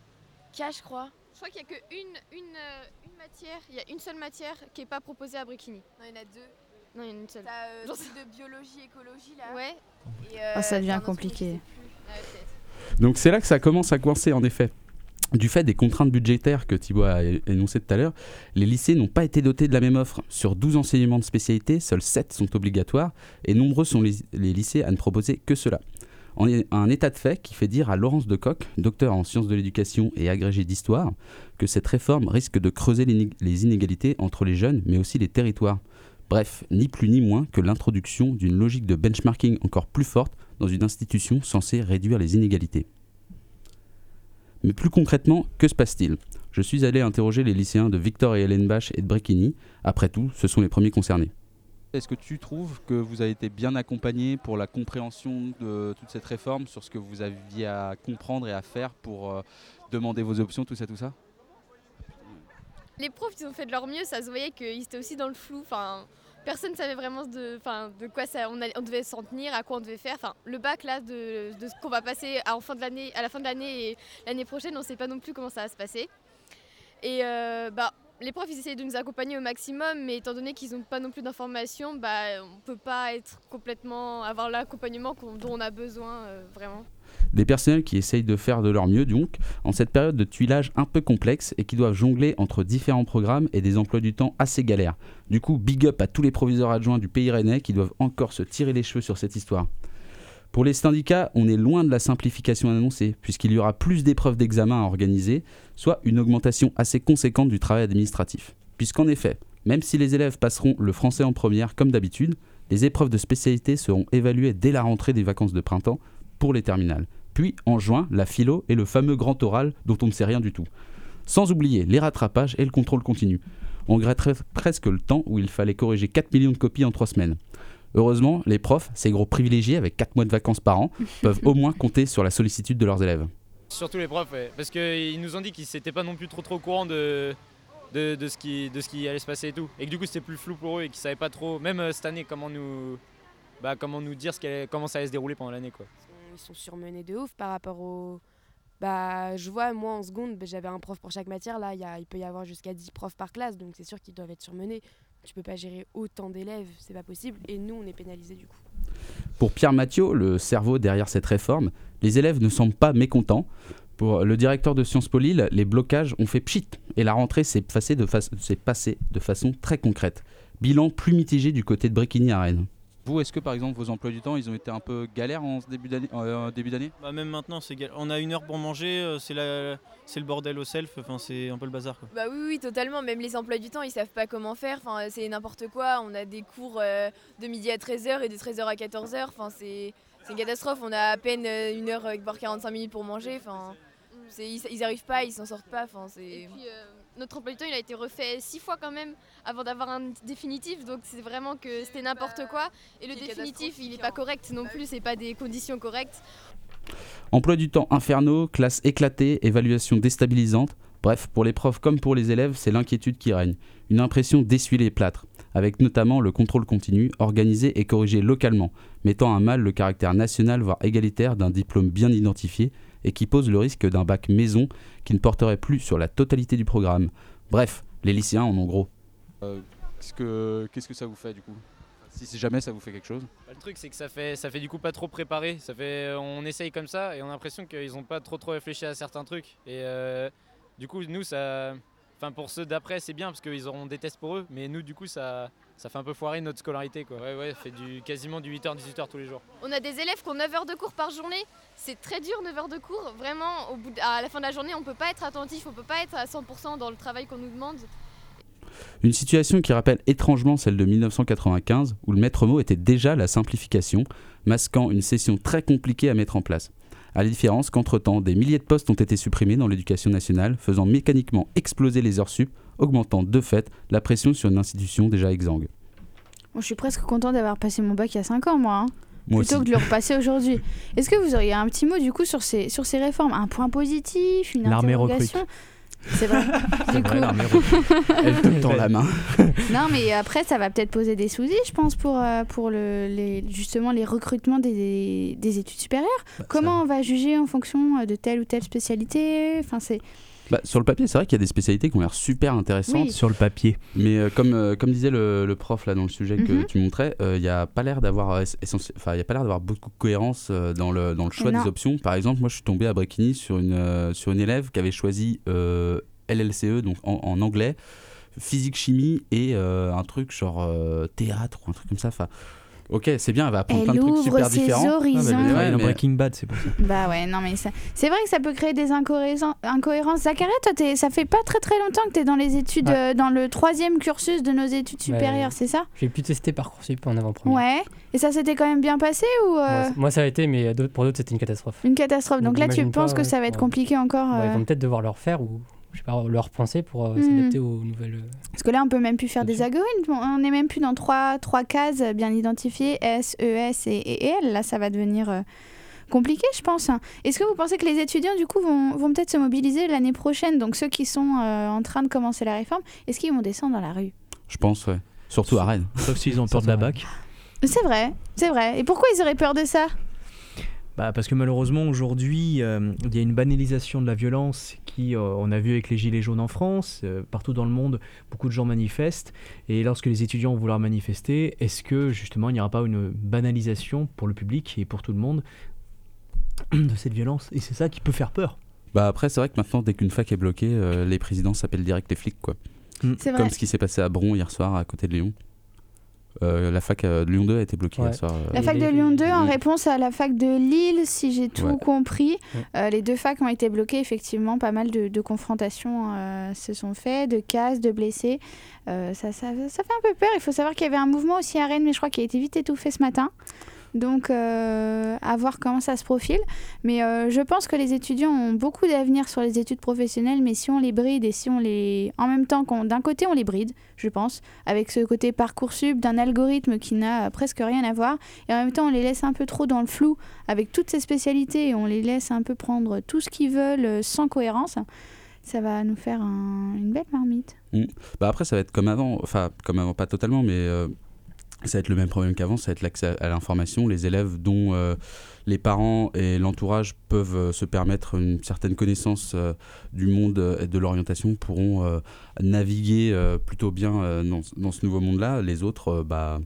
4, je crois. Je crois qu'il n'y a qu'une une, euh, une matière, il y a une seule matière qui n'est pas proposée à Bricchini. Non, il y en a deux. Non, il y en a une seule. T'as J'en euh, de biologie, écologie là. Ouais. Et, euh, Ah, ça devient compliqué. Ah. Donc c'est là que ça commence à coincer en effet. Du fait des contraintes budgétaires que Thibaut a énoncées tout à l'heure, les lycées n'ont pas été dotés de la même offre. Sur 12 enseignements de spécialité, seuls 7 sont obligatoires et nombreux sont les, lycées à ne proposer que cela. En est un état de fait qui fait dire à Laurence Decoq, docteur en sciences de l'éducation et agrégé d'histoire, que cette réforme risque de creuser les inégalités entre les jeunes mais aussi les territoires. Bref, ni plus ni moins que l'introduction d'une logique de benchmarking encore plus forte dans une institution censée réduire les inégalités. Mais plus concrètement, que se passe-t-il? Je suis allé interroger les lycéens de Victor et Hélène Bach et de Bréquigny. Après tout, ce sont les premiers concernés. Est-ce que tu trouves que vous avez été bien accompagné pour la compréhension de toute cette réforme, sur ce que vous aviez à comprendre et à faire pour euh, demander vos options, tout ça, tout ça? Les profs, ils ont fait de leur mieux, ça se voyait qu'ils étaient aussi dans le flou. Enfin, personne ne savait vraiment de, quoi on, devait s'en tenir, à quoi on devait faire. Le bac là, de, ce qu'on va passer à, la fin de l'année et l'année prochaine, on ne sait pas non plus comment ça va se passer. Et euh, bah, les profs, ils essayent de nous accompagner au maximum, mais étant donné qu'ils n'ont pas non plus d'informations, bah, on ne peut pas être complètement, avoir l'accompagnement dont on a besoin euh, vraiment. Des personnels qui essayent de faire de leur mieux, donc, en cette période de tuilage un peu complexe et qui doivent jongler entre différents programmes et des emplois du temps assez galères. Du coup, big up à tous les proviseurs adjoints du pays rennais qui doivent encore se tirer les cheveux sur cette histoire. Pour les syndicats, on est loin de la simplification annoncée, puisqu'il y aura plus d'épreuves d'examen à organiser, soit une augmentation assez conséquente du travail administratif. Puisqu'en effet, même si les élèves passeront le français en première comme d'habitude, les épreuves de spécialité seront évaluées dès la rentrée des vacances de printemps pour les terminales. Puis, en juin, la philo et le fameux grand oral dont on ne sait rien du tout. Sans oublier les rattrapages et le contrôle continu. On regretterait presque le temps où il fallait corriger 4 millions de copies en 3 semaines. Heureusement, les profs, ces gros privilégiés avec 4 mois de vacances par an, peuvent au moins compter sur la sollicitude de leurs élèves. Surtout les profs, ouais. parce qu'ils nous ont dit qu'ils n'étaient pas non plus trop trop au courant de, de, de ce qui, de ce qui allait se passer et tout. Et que du coup c'était plus flou pour eux et qu'ils savaient pas trop, même euh, cette année, comment nous, bah, comment nous dire ce comment ça allait se dérouler pendant l'année. quoi. Ils sont surmenés de ouf par rapport au. Bah, je vois, moi en seconde, bah, j'avais un prof pour chaque matière. Là, il peut y avoir jusqu'à 10 profs par classe, donc c'est sûr qu'ils doivent être surmenés. Tu peux pas gérer autant d'élèves, c'est pas possible. Et nous, on est pénalisés du coup. Pour Pierre Mathieu, le cerveau derrière cette réforme, les élèves ne semblent pas mécontents. Pour le directeur de Sciences Po Lille, les blocages ont fait pchit et la rentrée s'est passée de, passée de façon très concrète. Bilan plus mitigé du côté de Bréquigny à Rennes. Vous, est-ce que par exemple vos emplois du temps, ils ont été un peu galères en ce début d'année, euh, début d'année? Bah, même maintenant, c'est on a une heure pour manger, euh, c'est la- c'est le bordel au self, enfin, c'est un peu le bazar. Quoi. Bah oui, oui, totalement. Même les emplois du temps, ils savent pas comment faire. Enfin, c'est n'importe quoi. On a des cours euh, de midi à 13h et de 13h à 14h. Enfin, c'est c'est une catastrophe. On a à peine une heure, voire 45 minutes pour manger. Enfin, c'est- ils, ils arrivent pas, ils s'en sortent pas. Enfin, c'est. Et puis euh, notre emploi du temps, il a été refait six fois quand même avant d'avoir un définitif. Donc c'est vraiment que c'était n'importe quoi. Et le définitif, il n'est pas correct non plus. C'est pas des conditions correctes. Emploi du temps infernaux, classe éclatée, évaluation déstabilisante. Bref, pour les profs comme pour les élèves, c'est l'inquiétude qui règne. Une impression d'essuyer les plâtres, avec notamment le contrôle continu, organisé et corrigé localement, mettant à mal le caractère national voire égalitaire d'un diplôme bien identifié et qui pose le risque d'un bac maison qui ne porterait plus sur la totalité du programme. Bref, les lycéens en ont gros. qu'est-ce, que, qu'est-ce que ça vous fait du coup? Si si jamais ça vous fait quelque chose? Bah, le truc c'est que ça fait, ça fait du coup pas trop préparé. Ça fait, on essaye comme ça et on a l'impression qu'ils ont pas trop trop réfléchi à certains trucs. Et euh, du coup nous ça, enfin pour ceux d'après c'est bien parce qu'ils auront des tests pour eux. Mais nous du coup ça, ça fait un peu foirer notre scolarité quoi. Ouais ouais, ça fait du quasiment du 8h 18h tous les jours. On a des élèves qui ont 9 heures de cours par journée. C'est très dur 9 heures de cours. Vraiment, au bout de- à la fin de la journée, on peut pas être attentif, on peut pas être à 100% dans le travail qu'on nous demande. Une situation qui rappelle étrangement celle de 1995, où le maître mot était déjà la simplification, masquant une session très compliquée à mettre en place. À la différence qu'entre-temps, des milliers de postes ont été supprimés dans l'éducation nationale, faisant mécaniquement exploser les heures sup, augmentant de fait la pression sur une institution déjà exsangue. Bon, je suis presque content d'avoir passé mon bac il y a 5 ans, moi. hein. Moi plutôt aussi. que de le repasser aujourd'hui. Est-ce que vous auriez un petit mot du coup sur ces, sur ces réformes? Un point positif, une L'armée interrogation? C'est vrai. C'est Du vrai, coup- l'armée recrute. Elle te tend la main. Non, mais après, ça va peut-être poser des soucis, je pense, pour, euh, pour le, les, justement les recrutements des, des études supérieures. Bah, Comment on va juger en fonction euh, de telle ou telle spécialité? Enfin, c'est... Bah, sur le papier, c'est vrai qu'il y a des spécialités qui ont l'air super intéressantes. Oui. Sur le papier. Mais euh, comme, euh, comme disait le, le prof là dans le sujet que Mhm. tu montrais, euh, il n'y a pas l'air d'avoir euh, essentiel- enfin, il y a pas l'air d'avoir beaucoup de cohérence dans le, dans le choix Non. des options. Par exemple, moi je suis tombé à Bréquigny sur une, sur une élève qui avait choisi LLCE, donc en, en anglais, physique chimie et un truc genre théâtre ou un truc comme ça. Enfin, ok, c'est bien, elle va apprendre Elle plein de trucs ouvre super ses différents. horizons. Ouais, Ouais, dans mais- Breaking Bad, c'est pour ça. Bah ouais, non, mais ça... c'est vrai que ça peut créer des incohérences. incohérences. Zacharia, toi, t'es- ça fait pas très très longtemps que tu es dans les études, Ouais. euh, dans le troisième cursus de nos études Ouais. supérieures, c'est ça? J'ai pu tester Parcoursup en avant-première. Ouais. Et ça s'était quand même bien passé ou euh, Moi, ça a été, mais d'autres- pour d'autres, c'était une catastrophe. une catastrophe Donc Donc, là, tu penses pas, que ouais, ça va être ouais. compliqué encore Bah, ils euh, vont peut-être devoir le refaire ou je sais pas, le repenser pour euh, Mhm. s'adapter aux nouvelles. euh, Parce que là, on peut même plus faire des algorithmes. On n'est même plus dans trois, trois cases bien identifiées, S, ES et, et L. Là, ça va devenir euh, compliqué, je pense. Est-ce que vous pensez que les étudiants, du coup, vont, vont peut-être se mobiliser l'année prochaine? Donc, ceux qui sont euh, en train de commencer la réforme, est-ce qu'ils vont descendre dans la rue? Je pense, ouais. Surtout à Rennes. Sauf s'ils ont peur de la bac. C'est vrai, c'est vrai. Et pourquoi ils auraient peur de ça? Bah, parce que malheureusement aujourd'hui, euh, il y a une banalisation de la violence qui, euh, on a vu avec les gilets jaunes en France, euh, partout dans le monde, beaucoup de gens manifestent. Et lorsque les étudiants vont vouloir manifester, est-ce que justement il n'y aura pas une banalisation pour le public et pour tout le monde de cette violence? Et c'est ça qui peut faire peur. Bah après, c'est vrai que maintenant, dès qu'une fac est bloquée, euh, les présidents s'appellent direct les flics, quoi. C'est vrai. Comme ce qui s'est passé à Bron hier soir, à côté de Lyon. Euh, la fac euh, de Lyon 2 a été bloquée hier soir. euh. La fac de Lyon 2 en réponse à la fac de Lille, si j'ai tout Ouais. compris. Ouais. Euh, les deux facs ont été bloquées, effectivement. Pas mal de, de confrontations euh, se sont faites, de casses, de blessés. Euh, ça, ça, ça fait un peu peur. Il faut savoir qu'il y avait un mouvement aussi à Rennes, mais je crois qu'il a été vite étouffé ce matin. Donc, euh, à voir comment ça se profile. Mais euh, je pense que les étudiants ont beaucoup d'avenir sur les études professionnelles, mais si on les bride et si on les... En même temps, d'un côté, on les bride, je pense, avec ce côté Parcoursup d'un algorithme qui n'a presque rien à voir, et en même temps, on les laisse un peu trop dans le flou avec toutes ces spécialités, et on les laisse un peu prendre tout ce qu'ils veulent euh, sans cohérence, ça va nous faire un- une belle marmite. Mm. Bah après, ça va être comme avant, enfin, comme avant, pas totalement, mais euh, ça va être le même problème qu'avant, ça va être l'accès à l'information. Les élèves dont euh, les parents et l'entourage peuvent euh, se permettre une certaine connaissance euh, du monde et de l'orientation pourront euh, naviguer euh, plutôt bien euh, dans, dans ce nouveau monde-là. Les autres, euh, bah,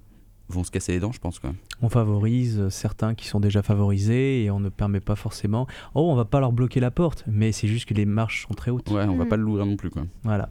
vont se casser les dents, je pense. Quoi. On favorise certains qui sont déjà favorisés et on ne permet pas forcément. Oh, on va pas leur bloquer la porte, mais c'est juste que les marches sont très hautes. Ouais, on va Mm. pas l'ouvrir non plus. Quoi. Voilà.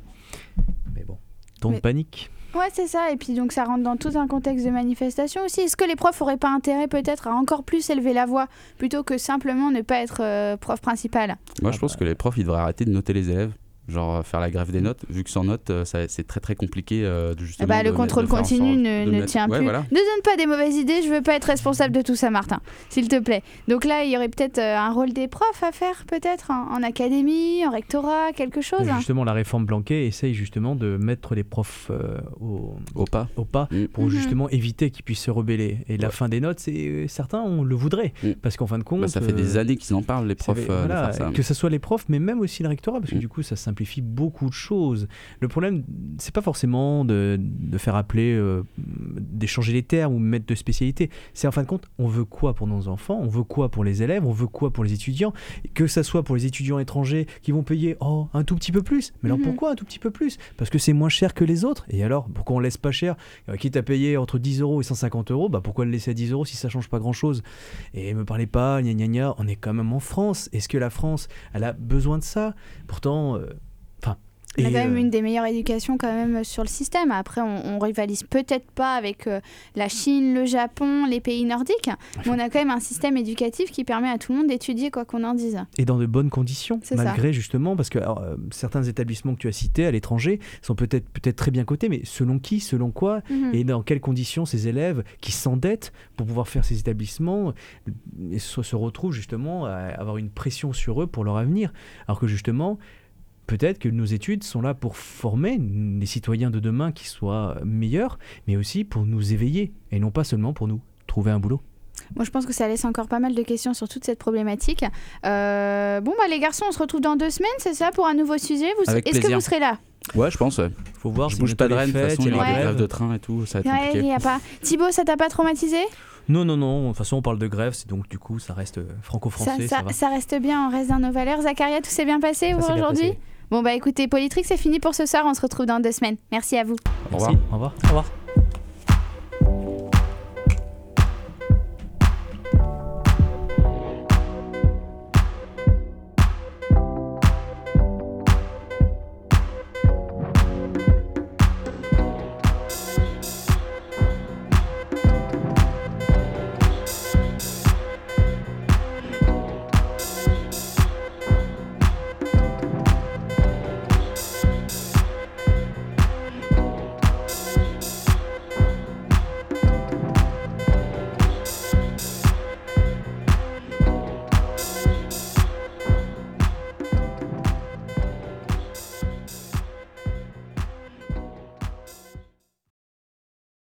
Mais bon. Donc Mais- panique. Ouais, c'est ça. Et puis donc ça rentre dans tout un contexte de manifestation aussi. Est-ce que les profs auraient pas intérêt peut-être à encore plus élever la voix plutôt que simplement ne pas être euh, prof principal? Moi, je pense que les profs, ils devraient arrêter de noter les élèves. Genre euh, faire la grève des notes, vu que sans notes, euh, c'est très très compliqué euh, de Eh justement. bah, le contrôle continu ne, tient Ouais, plus. voilà. Ne donne pas des mauvaises idées, je veux pas être responsable de tout ça, Martin, s'il te plaît. Donc là, il y aurait peut-être euh, un rôle des profs à faire, peut-être, en, en académie, en rectorat, quelque chose. Hein. Justement, la réforme Blanquet essaye justement de mettre les profs euh, au, au pas, au pas pour Mhm. justement éviter qu'ils puissent se rebeller. Et la fin des notes, c'est euh, certains on le voudraient parce qu'en fin de compte, Bah, ça fait des années qu'ils en parlent, les profs, fait- euh, de voilà, faire ça. que ce soit les profs, mais même aussi le rectorat, Mm. parce que du coup, ça simplifie beaucoup de choses. Le problème, c'est pas forcément de, de faire appeler, euh, d'échanger les termes ou mettre de spécialité. C'est en fin de compte, on veut quoi pour nos enfants, on veut quoi pour les élèves, on veut quoi pour les étudiants, que ça soit pour les étudiants étrangers qui vont payer oh, un tout petit peu plus. Mais alors Mhm. pourquoi un tout petit peu plus? Parce que c'est moins cher que les autres. Et alors, pourquoi on laisse pas cher? Euh, Quitte à payer entre 10 euros et 150 euros, bah pourquoi le laisser à 10 euros si ça change pas grand chose Et me parlez pas, gna gna gna, on est quand même en France. Est-ce que la France, elle a besoin de ça? Pourtant, euh. On a quand même euh, une des meilleures éducations quand même sur le système. Après, on, on rivalise peut-être pas avec euh, la Chine, le Japon, les pays nordiques, mais on a quand même un système éducatif qui permet à tout le monde d'étudier quoi qu'on en dise. et dans de bonnes conditions, ça. malgré justement, parce que alors, euh, certains établissements que tu as cités à l'étranger sont peut-être peut-être très bien cotés, mais selon qui, selon quoi, Mhm. et dans quelles conditions ces élèves qui s'endettent pour pouvoir faire ces établissements se, se retrouvent justement à avoir une pression sur eux pour leur avenir, alors que justement peut-être que nos études sont là pour former des citoyens de demain qui soient meilleurs, mais aussi pour nous éveiller et non pas seulement pour nous trouver un boulot. Moi, je pense que ça laisse encore pas mal de questions sur toute cette problématique. Euh, bon, bah, les garçons, on se retrouve dans deux semaines, c'est ça, pour un nouveau sujet? Vous- Avec Est-ce que vous serez là? Ouais, je pense. Ouais. Faut voir Je si bouge pas de les Rennes, de toute façon, il y a aura les des grèves grèves. de train et tout, ça va être Ouais, compliqué. il y a pas. Thibaut, ça t'a pas traumatisé? Non, non, non, de toute façon on parle de grève, c'est donc du coup ça reste euh, ça, franco-français, ça, ça, va. ça reste bien, on reste dans nos valeurs. Zacharia, tout s'est bien passé aujourd'hui? passé. Bon, bah écoutez, Polytrix, c'est fini pour ce soir. On se retrouve dans deux semaines. Merci à vous. Au revoir. Merci, au revoir. Au revoir.